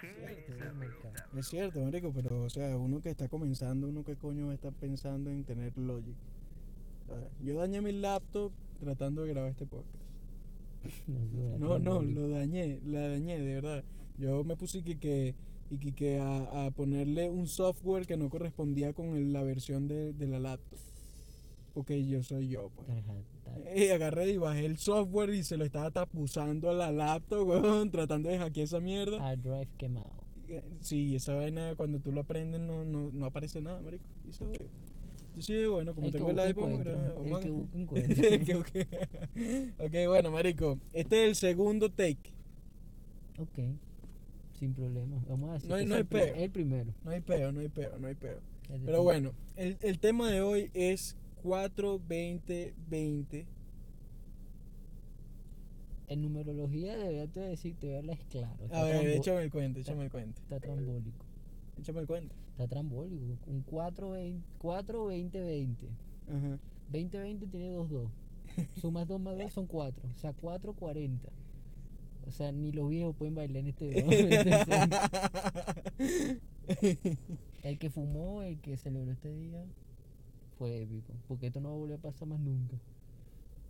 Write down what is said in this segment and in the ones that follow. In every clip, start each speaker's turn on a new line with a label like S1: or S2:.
S1: Cierto.
S2: Es cierto, marico, pero o sea, uno que está comenzando, uno que coño está pensando en tener Logic. Yo dañé mi laptop tratando de grabar este podcast. No, no, lo dañé, la dañé, de verdad. Yo me puse que, que, y que, que a, a ponerle un software que no correspondía con el- la versión de, de la laptop. Porque yo soy yo, pues. Y agarré y bajé el software y se lo estaba tapuzando a la laptop, weón, tratando de hackear esa mierda.
S1: Hard drive quemado.
S2: Eh, Sí, esa vaina cuando tú lo aprendes no, no, no aparece nada, marico. Y eso, yo sí, bueno, como
S1: El
S2: tengo el iPhone,
S1: que busca-
S2: ok, bueno, marico, este es el segundo take.
S1: Ok. Sin problema. Vamos a decir
S2: No no hay
S1: el
S2: peo.
S1: el primero.
S2: No hay peo, no hay peo, no hay peo. Pero bueno, el, el tema de hoy es 4-20-20.
S1: En numerología debería te decir, te verla es claro.
S2: A
S1: Está,
S2: ver,
S1: trambo-
S2: échame el cuento, échame el cuento.
S1: está trambólico.
S2: Échame el cuento.
S1: Está trambólico. Un 4, 20, 4, 20, 20.
S2: Ajá.
S1: 20, 20 tiene 2, 2. Sumas 2 más 2 son 4. O sea, 4, 40. O sea, ni los viejos pueden bailar en este El que fumó, el que celebró este día, fue épico. Porque esto no va a volver a pasar más nunca.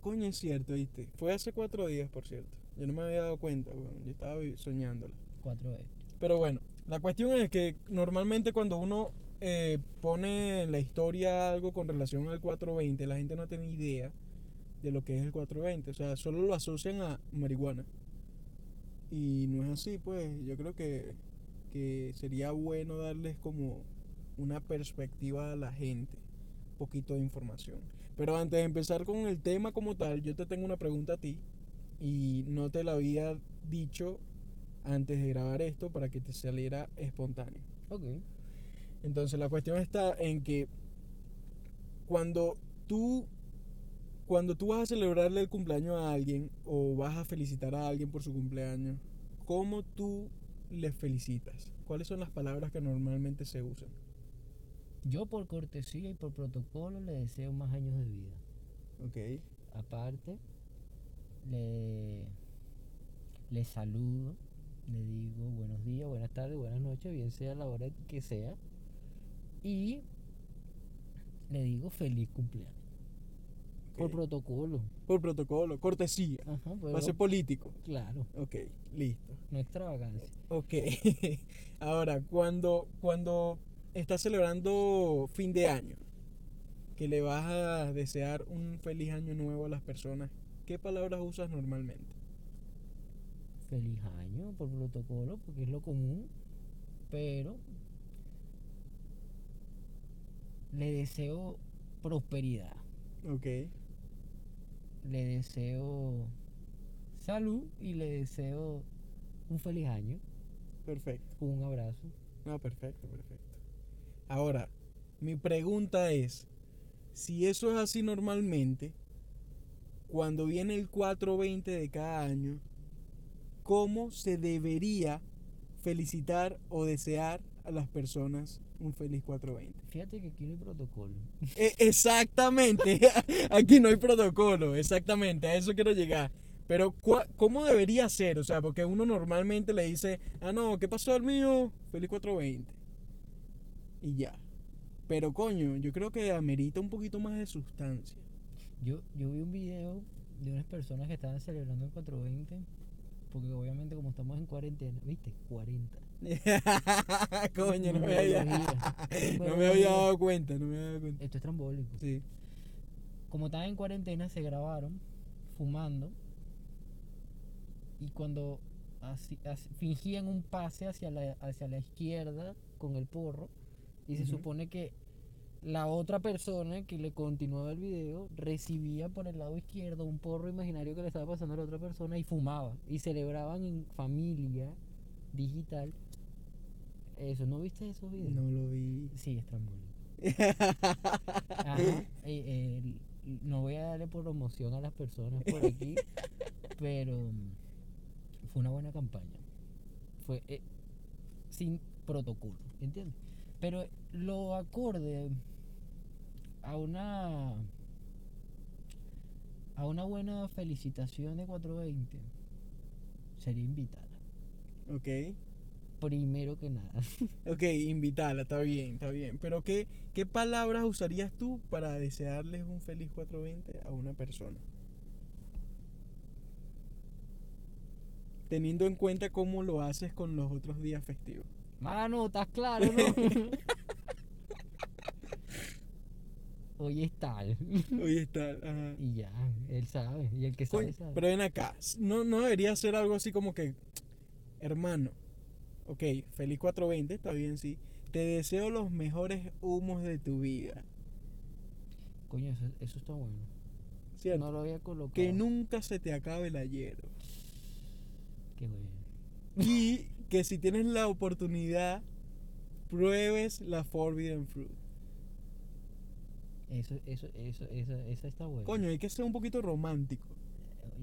S2: Coño, es cierto, ¿viste? Fue hace cuatro días, por cierto. Yo no me había dado cuenta, weón. Yo estaba soñándola.
S1: 4 veces.
S2: Pero bueno, la cuestión es que normalmente cuando uno eh, pone en la historia algo con relación al 420, la gente no tiene idea de lo que es el 420. O sea, solo lo asocian a marihuana. Y no es así, pues. Yo creo que, que sería bueno darles como una perspectiva a la gente. Poquito de información. Pero antes de empezar con el tema como tal, yo te tengo una pregunta a ti. Y no te la había dicho antes de grabar esto para que te saliera espontáneo.
S1: Ok.
S2: Entonces la cuestión está en que cuando tú cuando tú vas a celebrarle el cumpleaños a alguien o vas a felicitar a alguien por su cumpleaños, ¿cómo tú le felicitas? ¿Cuáles son las palabras que normalmente se usan?
S1: Yo por cortesía y por protocolo le deseo más años de vida.
S2: Ok.
S1: Aparte, le, le saludo, le digo buenos días, buenas tardes, buenas noches, bien sea la hora que sea. Y le digo feliz cumpleaños. Por protocolo.
S2: Por protocolo, cortesía.
S1: Ajá, pero-
S2: Va a ser político.
S1: claro,
S2: Ok, listo.
S1: no extravagancia.
S2: Ok. Ahora, cuando, cuando estás celebrando fin de año, que le vas a desear un feliz año nuevo a las personas, ¿qué palabras usas normalmente?
S1: Feliz año por protocolo, porque es lo común. Pero le deseo prosperidad.
S2: Ok.
S1: le deseo salud y le deseo un feliz año
S2: Perfecto.
S1: con un abrazo.
S2: No, perfecto, perfecto. Ahora, mi pregunta es, si eso es así normalmente, cuando viene el 420 de cada año, ¿cómo se debería felicitar o desear a las personas un feliz 420?
S1: Fíjate que aquí no hay protocolo.
S2: E- exactamente, aquí no hay protocolo, exactamente, a eso quiero llegar. Pero, ¿cómo debería ser? O sea, porque uno normalmente le dice, ah, no, ¿qué pasó el mío? Feliz 420. Y ya. Pero, coño, yo creo que amerita un poquito más de sustancia.
S1: Yo, yo vi un video de unas personas que estaban celebrando el 420, porque obviamente como estamos en cuarentena, ¿viste? 40.
S2: coño, no me, había, no me había dado cuenta, no me había dado cuenta.
S1: Esto es trambólico.
S2: Sí.
S1: Como estaban en cuarentena, se grabaron fumando y cuando así- así- fingían un pase hacia la, hacia la izquierda con el porro y se supone que la otra persona que le continuaba el video recibía por el lado izquierdo un porro imaginario que le estaba pasando a la otra persona y fumaba y celebraban en familia digital eso ¿no viste esos videos?
S2: No lo vi.
S1: sí es trambólico Ajá, eh, eh, no voy a darle promoción a las personas por aquí, pero mm, fue una buena campaña. Fue eh, sin protocolo, ¿entiendes? Pero lo acorde a una a una buena felicitación de 420 sería invitarla.
S2: ok.
S1: primero que nada.
S2: Ok, invitarla, está bien, está bien. Pero ¿qué, ¿qué palabras usarías tú para desearles un feliz 420 a una persona? Teniendo en cuenta cómo lo haces con los otros días festivos.
S1: Mano, ¿estás claro, no? Hoy es tal.
S2: Hoy está. ajá.
S1: Y ya, él sabe. Y el que sabe, sabe.
S2: pero ven acá, no, no debería ser algo así como que, hermano, ok, feliz 420, está bien, sí. Te deseo los mejores humos de tu vida,
S1: Coño, eso, eso está bueno.
S2: ¿cierto?
S1: No lo había colocado.
S2: que nunca se te acabe el ayer.
S1: Qué bueno.
S2: Y que si tienes la oportunidad, pruebes la Forbidden Fruit.
S1: Eso, eso, eso, eso, esa está buena.
S2: Coño, hay que ser un poquito romántico.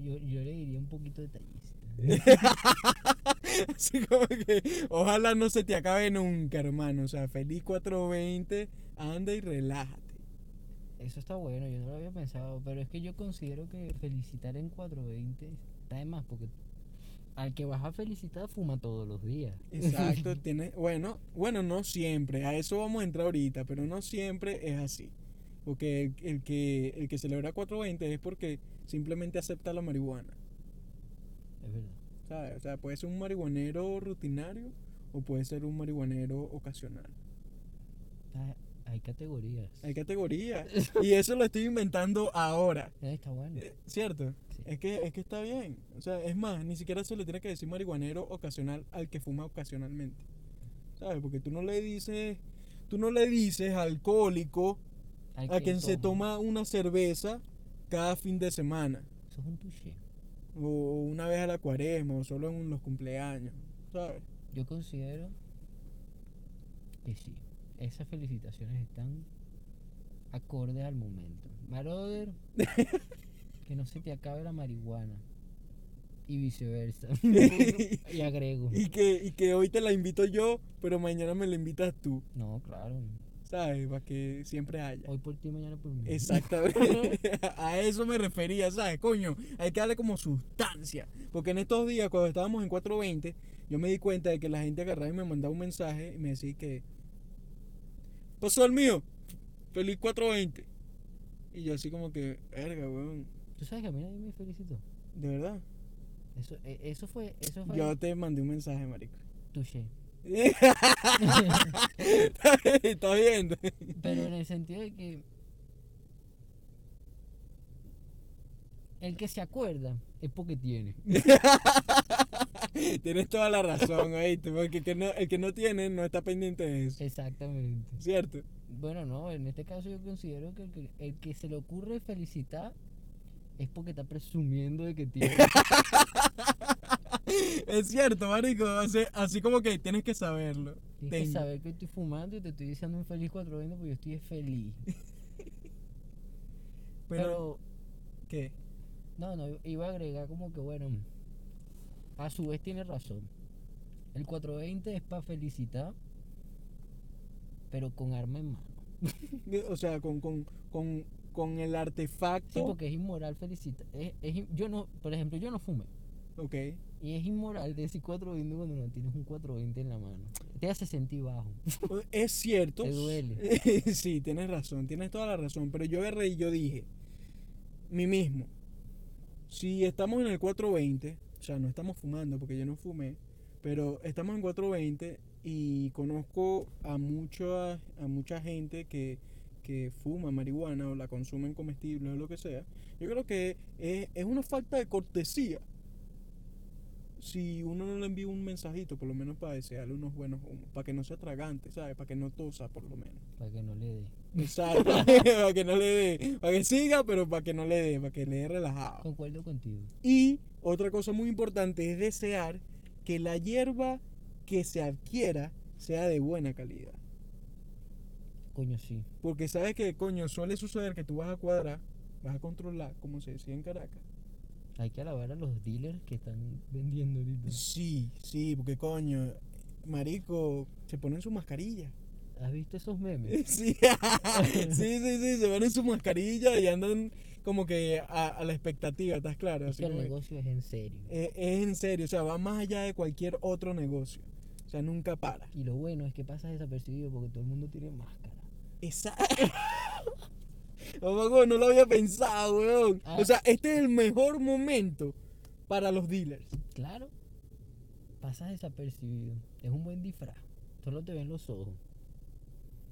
S1: Yo, yo le diría un poquito detallista.
S2: Así como que, ojalá no se te acabe nunca, hermano. O sea, feliz 420, anda y relájate.
S1: Eso está bueno, yo no lo había pensado, pero es que yo considero que felicitar en 420 está de más porque al que vas a felicitar fuma todos los días.
S2: Exacto, tiene, bueno, bueno, no siempre, a eso vamos a entrar ahorita, pero no siempre es así. Porque el, el que, el que celebra 420 es porque simplemente acepta la marihuana.
S1: Es verdad.
S2: ¿sabes? O sea, puede ser un marihuanero rutinario o puede ser un marihuanero ocasional.
S1: Hay categorías.
S2: Hay categorías. y eso lo estoy inventando ahora.
S1: Eh, Está bueno.
S2: Eh, ¿Cierto?
S1: Sí.
S2: Es que, es que está bien. O sea, es más, ni siquiera se le tiene que decir marihuanero ocasional al que fuma ocasionalmente. ¿Sabes? Porque tú no le dices, tú no le dices alcohólico
S1: Al
S2: a quien se toma una cerveza cada fin de semana.
S1: Eso es un touché.
S2: O una vez a la cuaresma, o solo en los cumpleaños. ¿Sabes?
S1: Yo considero que sí. Esas felicitaciones están acordes al momento. Maroder, que no se te acabe la marihuana. Y viceversa. y agrego.
S2: Y que, y que hoy te la invito yo, pero mañana me la invitas tú.
S1: No, claro.
S2: ¿Sabes? Para que siempre haya.
S1: Hoy por ti, mañana por mí.
S2: Exactamente. a eso me refería, ¿sabes? Coño, hay que darle como sustancia. Porque en estos días, cuando estábamos en 420, yo me di cuenta de que la gente agarraba y me mandaba un mensaje y me decía que. Pasó el mío. Feliz 420. Y yo así como que, verga, weón.
S1: Tú sabes que a mí nadie me felicitó.
S2: De verdad.
S1: Eso, eh, eso fue, eso fue
S2: Yo te mandé un mensaje, marico.
S1: touché.
S2: Está viendo.
S1: Pero en el sentido de que el que se acuerda es porque tiene.
S2: Tienes toda la razón, ¿oíste? Porque el que, no, el que no tiene no está pendiente de eso.
S1: Exactamente.
S2: ¿Cierto?
S1: Bueno, no, en este caso yo considero que el que, el que se le ocurre felicitar es porque está presumiendo de que tiene.
S2: Es cierto, marico. Así, así como que tienes que saberlo.
S1: Tienes que saber que estoy fumando y te estoy diciendo un feliz 420 porque yo estoy feliz.
S2: Pero,
S1: Pero,
S2: ¿qué?
S1: no, no, iba a agregar como que, bueno, a su vez tiene razón. El 420 es para felicitar, pero con arma en mano.
S2: O sea, con, con, con, con el
S1: Sí,
S2: artefacto.
S1: porque es inmoral felicitar. Es, es yo no, por ejemplo, yo no fumé.
S2: Ok.
S1: Y es inmoral decir 420 cuando no tienes un 420 en la mano. Te hace sentir bajo.
S2: Es cierto.
S1: Te duele.
S2: sí, tienes razón. Tienes toda la razón. Pero yo agarré y yo dije, mí mismo, si estamos en el 420, o sea, no estamos fumando porque yo no fumé, pero estamos en 420 y conozco a mucha, a mucha gente que, que fuma marihuana o la consumen comestibles o lo que sea. Yo creo que es, es una falta de cortesía. Si uno no le envía un mensajito, por lo menos para desearle unos buenos humos, para que no sea tragante, ¿sabes? Para que no tosa, por lo menos.
S1: Para que no le dé.
S2: Exacto, para que no le dé, para que siga, pero para que no le dé, para que le dé relajado.
S1: Concuerdo contigo.
S2: Y otra cosa muy importante es desear que la hierba que se adquiera sea de buena calidad.
S1: Coño, sí.
S2: Porque sabes que, coño, suele suceder que tú vas a cuadrar, vas a controlar, como se decía en Caracas.
S1: Hay que alabar a los dealers que están vendiendo ahorita.
S2: Sí, sí, porque coño, marico, se ponen su mascarilla.
S1: ¿Has visto esos memes?
S2: Sí, sí, sí, sí, se ponen su mascarilla y andan como que a, a la expectativa, ¿estás claro?
S1: Es
S2: Así
S1: que el negocio es en serio.
S2: Eh, es en serio, o sea, va más allá de cualquier otro negocio. O sea, nunca para.
S1: Y lo bueno es que pasas desapercibido porque todo el mundo tiene máscara.
S2: Exacto. No lo había pensado, weón.
S1: Ah.
S2: O sea, este es el mejor momento para los dealers.
S1: Claro, pasas desapercibido. Es un buen disfraz. Solo te ven los ojos.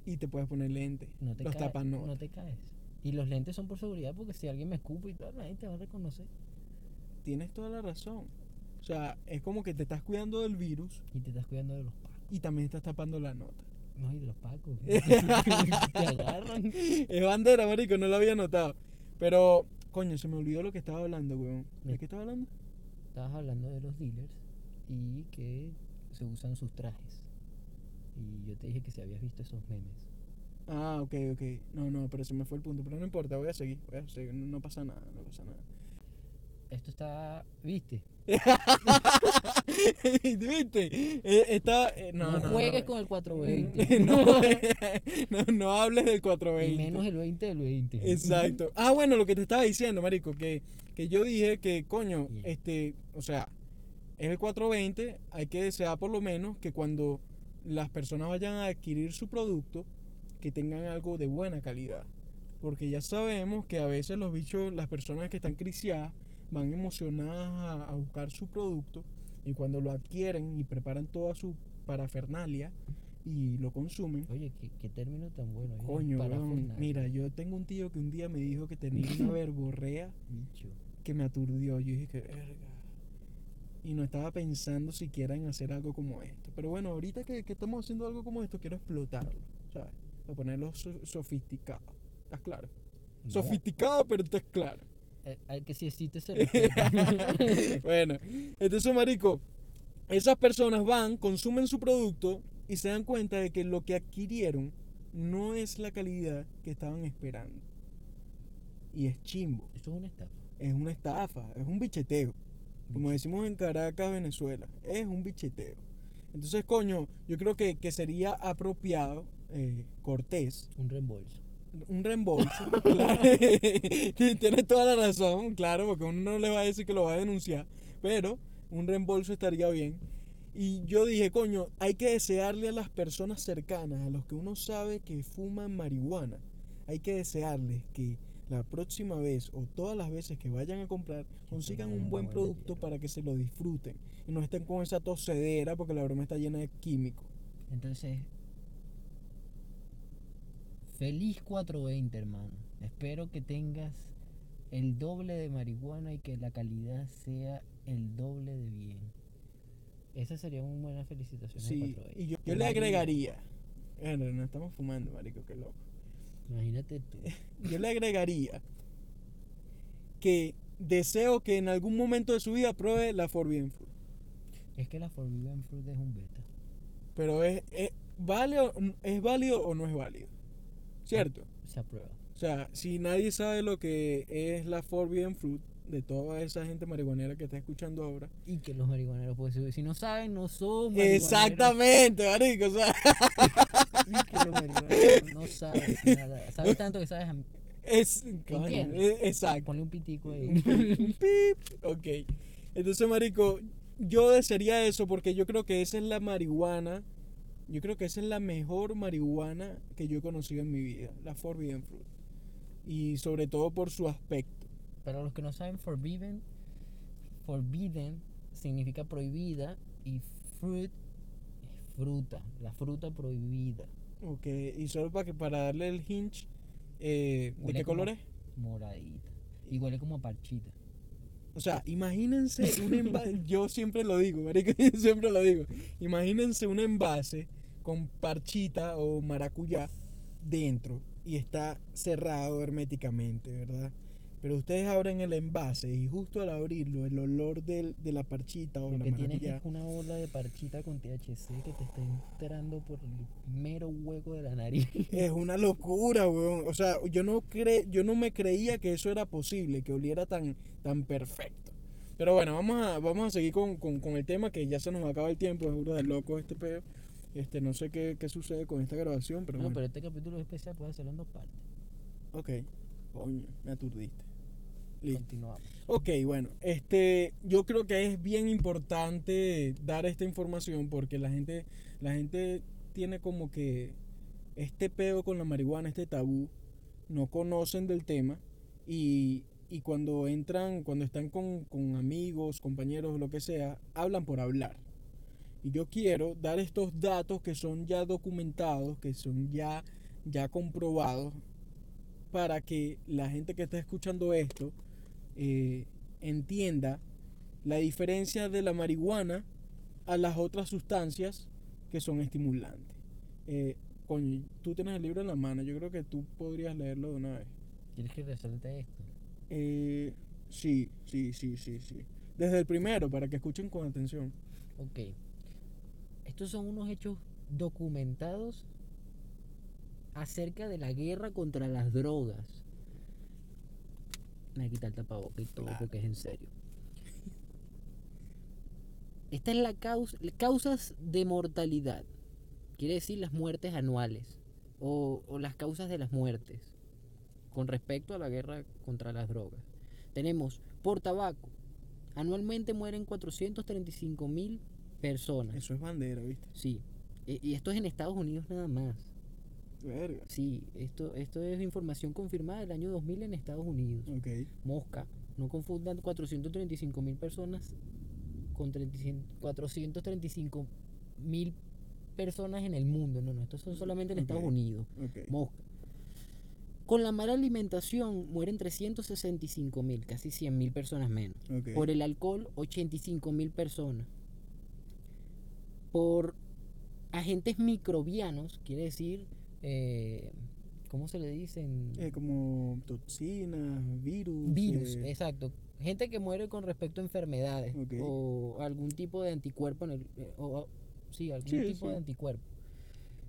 S2: Y te puedes poner lentes.
S1: No te
S2: los
S1: caes.
S2: tapas no.
S1: No te caes. Y los lentes son por seguridad porque si alguien me escupe y tal, nadie te va a reconocer.
S2: Tienes toda la razón. O sea, es como que te estás cuidando del virus
S1: Y te estás cuidando de los pacos.
S2: y también estás tapando la nota.
S1: No, y de los pacos. te agarran.
S2: Es bandera, marico, no lo había notado. Pero, coño, se me olvidó lo que estaba hablando, weón. ¿De qué estaba hablando?
S1: Estabas hablando de los dealers y que se usan sus trajes. Y yo te dije que si habías visto esos memes.
S2: Ah, ok, ok. No, no, pero se me fue el punto. Pero no importa, voy a seguir. Voy a seguir. No, no pasa nada, no pasa nada.
S1: Esto está, ¿viste?
S2: ¿Viste? Eh, está, eh, no,
S1: No,
S2: no,
S1: juegues
S2: no.
S1: con el 420.
S2: no, no, no hables del
S1: y
S2: 420.
S1: menos el 20 del 20.
S2: Exacto. Ah, bueno, lo que te estaba diciendo, marico, que, que yo dije que, coño,
S1: Bien.
S2: este, o sea, es el 420, hay que desear por lo menos que cuando las personas vayan a adquirir su producto, que tengan algo de buena calidad. Porque ya sabemos que a veces los bichos, las personas que están criciadas, van emocionadas a, a buscar su producto y cuando lo adquieren y preparan toda su parafernalia y lo consumen,
S1: Oye, ¿qué, qué término tan bueno. ¿eh?
S2: Coño, mira, yo tengo un tío que un día me dijo que tenía una verborrea que me aturdió. Yo dije que verga. Y no estaba pensando siquiera en hacer algo como esto. Pero bueno, ahorita que, que estamos haciendo algo como esto, quiero explotarlo, ¿sabes? Para ponerlo so- sofisticado. ¿Estás claro?
S1: No,
S2: Sofisticado, pero estás claro.
S1: Al que si existe se
S2: bueno, entonces, marico, esas personas van, consumen su producto y se dan cuenta de que lo que adquirieron no es la calidad que estaban esperando. Y es chimbo,
S1: Eso es una estafa.
S2: es una estafa, es un bicheteo. Como decimos en Caracas, Venezuela, es un bicheteo. Entonces, coño, yo creo que, que sería apropiado, eh, cortés,
S1: Un reembolso.
S2: Un reembolso. claro. Tienes toda la razón, claro, porque uno no le va a decir que lo va a denunciar, pero un reembolso estaría bien. Y yo dije, coño, hay que desearle a las personas cercanas, a los que uno sabe que fuman marihuana, hay que desearles que la próxima vez o todas las veces que vayan a comprar consigan un buen producto para que se lo disfruten y no estén con esa tosedera porque la broma está llena de químicos.
S1: Entonces, feliz 420, hermano. Espero que tengas el doble de marihuana y que la calidad sea el doble de bien. Esa sería una buena felicitación.
S2: Sí,
S1: 420.
S2: y yo, yo le agregaría, bueno, no estamos fumando, marico, qué loco.
S1: Imagínate tú.
S2: yo le agregaría que deseo que en algún momento de su vida pruebe la Forbidden Fruit.
S1: Es que la Forbidden Fruit es un beta.
S2: Pero es, es, ¿vale o- ¿es válido o no es válido? ¿Cierto?
S1: Se aprueba.
S2: O sea, si nadie sabe lo que es la Forbidden Fruit, de toda esa gente marihuanera que está escuchando ahora.
S1: Y que los marihuaneros, pues si no saben, no son marihuaneros.
S2: Exactamente, marico. O sea,
S1: Y que los marihuaneros no saben nada. Sabes tanto que sabes. a-
S2: es, coño,
S1: ¿Entiendes?
S2: eh, exacto.
S1: Ponle un pitico ahí.
S2: Pip. Ok. Entonces, marico, yo desearía eso porque yo creo que esa es la marihuana. Yo creo que esa es la mejor marihuana que yo he conocido en mi vida, la Forbidden Fruit. Y sobre todo por su aspecto.
S1: Para los que no saben, forbidden, forbidden significa prohibida y fruit es fruta, la fruta prohibida.
S2: Ok. Y solo para que para darle el hinch, eh, ¿de qué color es?
S1: Moradita. Y huele como a parchita.
S2: O sea, imagínense un envase, yo siempre lo digo, marico, siempre lo digo. Imagínense un envase con parchita o maracuyá dentro y está cerrado herméticamente, ¿verdad? Pero ustedes abren el envase y justo al abrirlo el olor del- de la parchita o
S1: Lo
S2: la
S1: que tienes
S2: maracuyá
S1: es una ola de parchita con THC que te está entrando por el mero hueco de la nariz.
S2: es una locura, weón. O sea, yo no cre yo no me creía que eso era posible, que oliera tan, tan perfecto. Pero bueno, vamos a, vamos a seguir con, con, con el tema que ya se nos acaba el tiempo, es burda de loco este pedo. Este, no sé qué, qué sucede con esta grabación, pero
S1: No,
S2: bueno.
S1: pero este capítulo es especial puede hacerlo en dos partes.
S2: Ok. Coño, me aturdiste. Listo.
S1: continuamos.
S2: Ok, bueno, este, yo creo que es bien importante dar esta información porque la gente, la gente tiene como que este peo con la marihuana, este tabú, no conocen del tema y, y cuando entran, cuando están con, con amigos, compañeros, lo que sea, hablan por hablar. Y yo quiero dar estos datos que son ya documentados, que son ya, ya comprobados, para que la gente que está escuchando esto eh, entienda la diferencia de la marihuana a las otras sustancias que son estimulantes. Eh, coño, tú tienes el libro en la mano, yo creo que tú podrías leerlo de una vez.
S1: ¿Quieres que resalte esto?
S2: Eh, sí, sí, sí, sí, sí. Desde el primero, para que escuchen con atención.
S1: Ok. Estos son unos hechos documentados acerca de la guerra contra las drogas. Me voy a quitar el tapabocas y todo
S2: Claro.
S1: porque es en serio. Esta es la causa, causas de mortalidad. Quiere decir las muertes anuales o, o las causas de las muertes con respecto a la guerra contra las drogas. Tenemos por tabaco. Anualmente mueren 435 mil personas.
S2: Eso es bandera, ¿viste?
S1: Sí. E- Y esto es en Estados Unidos nada más.
S2: Verga.
S1: Sí, esto, esto es información confirmada del año 2000 en Estados Unidos.
S2: Ok.
S1: Mosca. No confundan 435 mil personas con 35 435 mil personas en el mundo. No, no, estos son solamente en. Estados Unidos.
S2: Ok.
S1: Mosca. Con la mala alimentación mueren 365 mil, casi 100 mil personas menos.
S2: ok.
S1: Por el alcohol, 85 mil personas. Por agentes microbianos, quiere decir, eh, ¿cómo se le dicen?
S2: Eh, como toxinas, virus.
S1: Virus,
S2: eh,
S1: exacto. Gente que muere con respecto a enfermedades o algún tipo de anticuerpo en el, o, sí, algún
S2: Sí,
S1: tipo
S2: sí.
S1: de anticuerpo.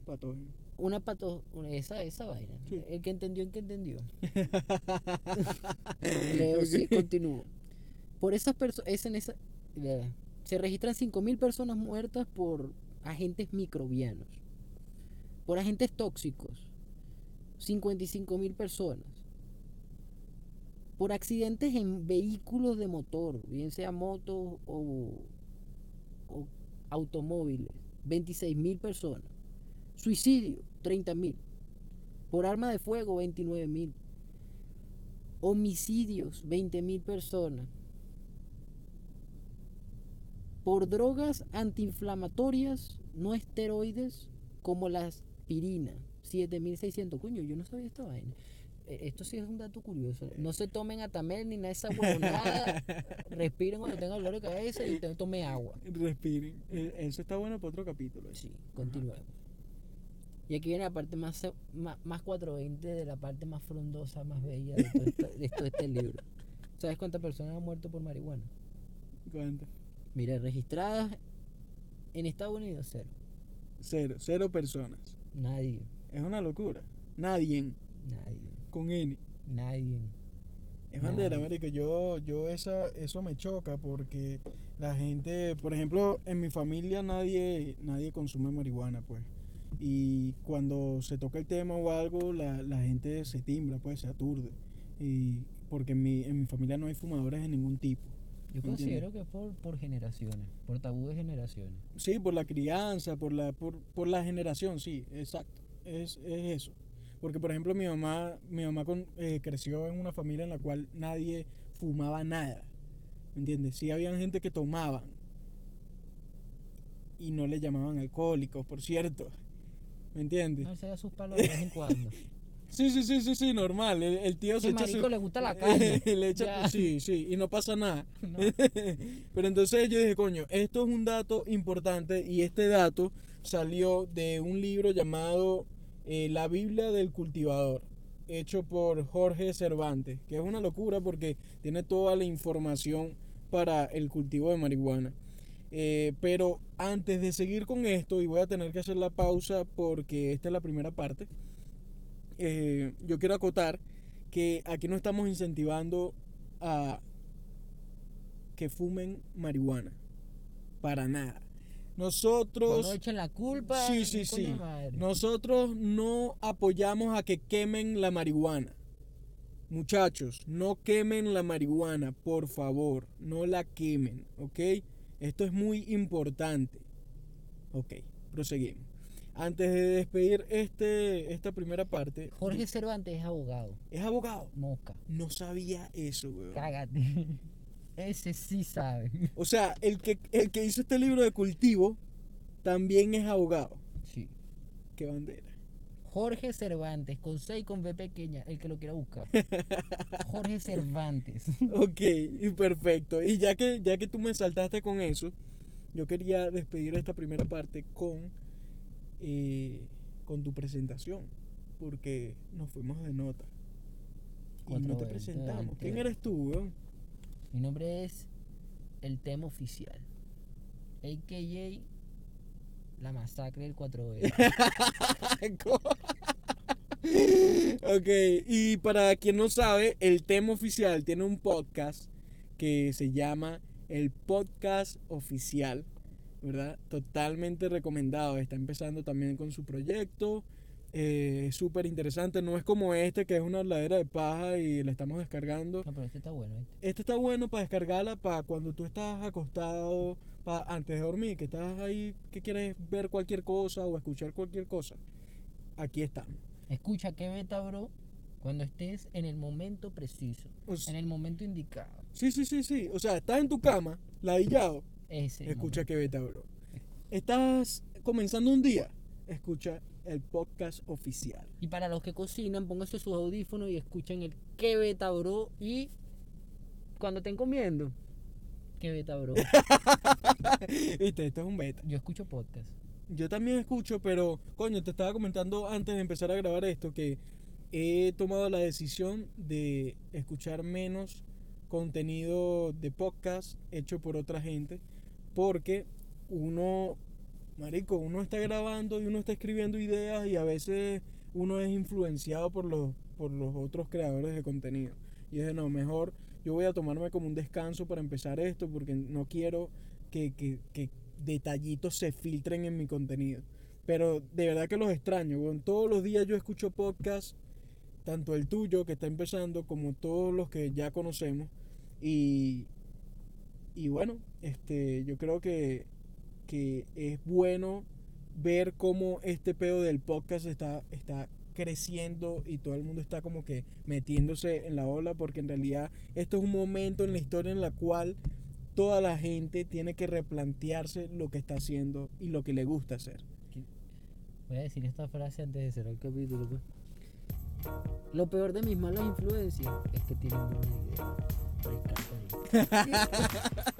S2: patógenos.
S1: Una pato, esa, esa vaina.
S2: Sí.
S1: El que entendió, el que entendió. Leo, sí, continúo. Por esas personas, en esa, se registran 5.000 personas muertas por agentes microbianos. Por agentes tóxicos, 55.000 personas. Por accidentes en vehículos de motor, bien sea motos o, o automóviles, 26.000 personas. Suicidio, 30.000. Por arma de fuego, 29.000 homicidios, 20.000 personas. Por drogas antiinflamatorias no esteroides como la aspirina, 7.600. Coño, yo no sabía esta vaina. Eh, Esto sí es un dato curioso. No se tomen atamel ni nada de esa huevonada. Respiren cuando tengan dolor de cabeza y te- tome agua.
S2: Respiren. Eh, Eso está bueno para otro capítulo. eh.
S1: Sí, continuemos. Y aquí viene la parte más, más, más 420 de la parte más frondosa, más bella de todo, esta- de todo este libro. ¿Sabes cuántas personas han muerto por marihuana?
S2: ¿Cuánto?
S1: Mira, registradas en Estados Unidos, cero.
S2: Cero. Cero personas.
S1: Nadie,
S2: Es una locura. Nadie.
S1: nadie,
S2: Con N.
S1: nadie.
S2: Es bandera, marico. Yo, yo esa, eso me choca porque la gente, por ejemplo, en mi familia nadie, nadie consume marihuana, pues. Y cuando se toca el tema o algo, la, la gente se timbra, pues, se aturde. Y porque en mi, en mi familia no hay fumadores de ningún tipo.
S1: Yo considero que es por, por generaciones, por tabú de generaciones.
S2: Sí, por la crianza, por la, por, por la generación, sí, exacto. Es, es eso. Porque, por ejemplo, mi mamá, mi mamá con- eh, creció en una familia en la cual nadie fumaba nada. ¿Me entiendes? Sí habían gente que tomaban. Y no le llamaban alcohólicos, por cierto. ¿Me entiendes?
S1: No, se da sus palos de vez en cuando.
S2: Sí, sí, sí, sí, sí, normal. El, el tío se
S1: Ese
S2: echa su-
S1: marico le gusta la caña.
S2: le echa-
S1: Ya.
S2: sí, sí, y no pasa nada.
S1: No.
S2: Pero entonces yo dije, coño, esto es un dato importante y este dato salió de un libro llamado eh, La Biblia del Cultivador, hecho por Jorge Cervantes, que es una locura porque tiene toda la información para el cultivo de marihuana. Eh, pero antes de seguir con esto, y voy a tener que hacer la pausa porque esta es la primera parte, eh, yo quiero acotar que aquí no estamos incentivando a que fumen marihuana. Para nada. Nosotros,
S1: No echen la culpa.
S2: Sí, sí, sí. nosotros no apoyamos a que quemen la marihuana. Muchachos, no quemen la marihuana, por favor, no la quemen, ¿ok? Esto es muy importante. Ok, proseguimos. Antes de despedir este, esta primera parte,
S1: Jorge Cervantes es abogado.
S2: es abogado.
S1: Mosca.
S2: No sabía eso, weón.
S1: Cágate. Ese sí sabe.
S2: O sea, el que, el que hizo este libro de cultivo también es abogado.
S1: Sí.
S2: Qué bandera.
S1: Jorge Cervantes, con C y con B pequeña, el que lo quiera buscar. Jorge Cervantes.
S2: Ok, perfecto. Y ya que, ya que tú me saltaste con eso, yo quería despedir esta primera parte con, eh, con tu presentación. Porque nos fuimos de nota. Y no te
S1: 420,
S2: presentamos. ¿Quién
S1: 20.
S2: eres tú, weón?
S1: Mi nombre es el tema oficial. AKJ La masacre del 4B.
S2: ok, y para quien no sabe, el tema oficial tiene un podcast que se llama El Podcast Oficial, ¿verdad? Totalmente recomendado. Está empezando también con su proyecto. eh, Es súper interesante. No es como este que es una ladera de paja y la estamos descargando.
S1: No, pero este está bueno.
S2: Este está bueno para descargarla para cuando tú estás acostado, para antes de dormir, que estás ahí, que quieres ver cualquier cosa o escuchar cualquier cosa. Aquí estamos.
S1: Escucha que beta, bro, cuando estés en el momento preciso,
S2: O
S1: en el momento indicado.
S2: Sí, sí, sí, sí. O sea, estás en tu cama, ladillado,
S1: Ese.
S2: escucha
S1: momento.
S2: que beta, bro. Estás comenzando un día, escucha el podcast oficial.
S1: Y para los que cocinan, pónganse sus audífonos y escuchen el que beta, bro. Y cuando estén comiendo, que beta, bro.
S2: Viste, esto es un beta.
S1: Yo escucho podcast.
S2: Yo también escucho, pero coño, te estaba comentando antes de empezar a grabar esto que he tomado la decisión de escuchar menos contenido de podcast hecho por otra gente porque uno, marico, uno está grabando y uno está escribiendo ideas y a veces uno es influenciado por los, por los otros creadores de contenido. Y dije, no, mejor yo voy a tomarme como un descanso para empezar esto porque no quiero que, que, que detallitos se filtren en mi contenido. Pero de verdad que los extraño. weón. Todos los días yo escucho podcasts, tanto el tuyo que está empezando como todos los que ya conocemos. Y, y bueno, este, yo creo que, que es bueno ver cómo este pedo del podcast está, está creciendo y todo el mundo está como que metiéndose en la ola porque en realidad esto es un momento en la historia en la cual toda la gente tiene que replantearse lo que está haciendo y lo que le gusta hacer.
S1: Voy a decir esta frase antes de cerrar el capítulo. pues. Lo peor de mis malas influencias es que tienen buena idea. Rescata ahí.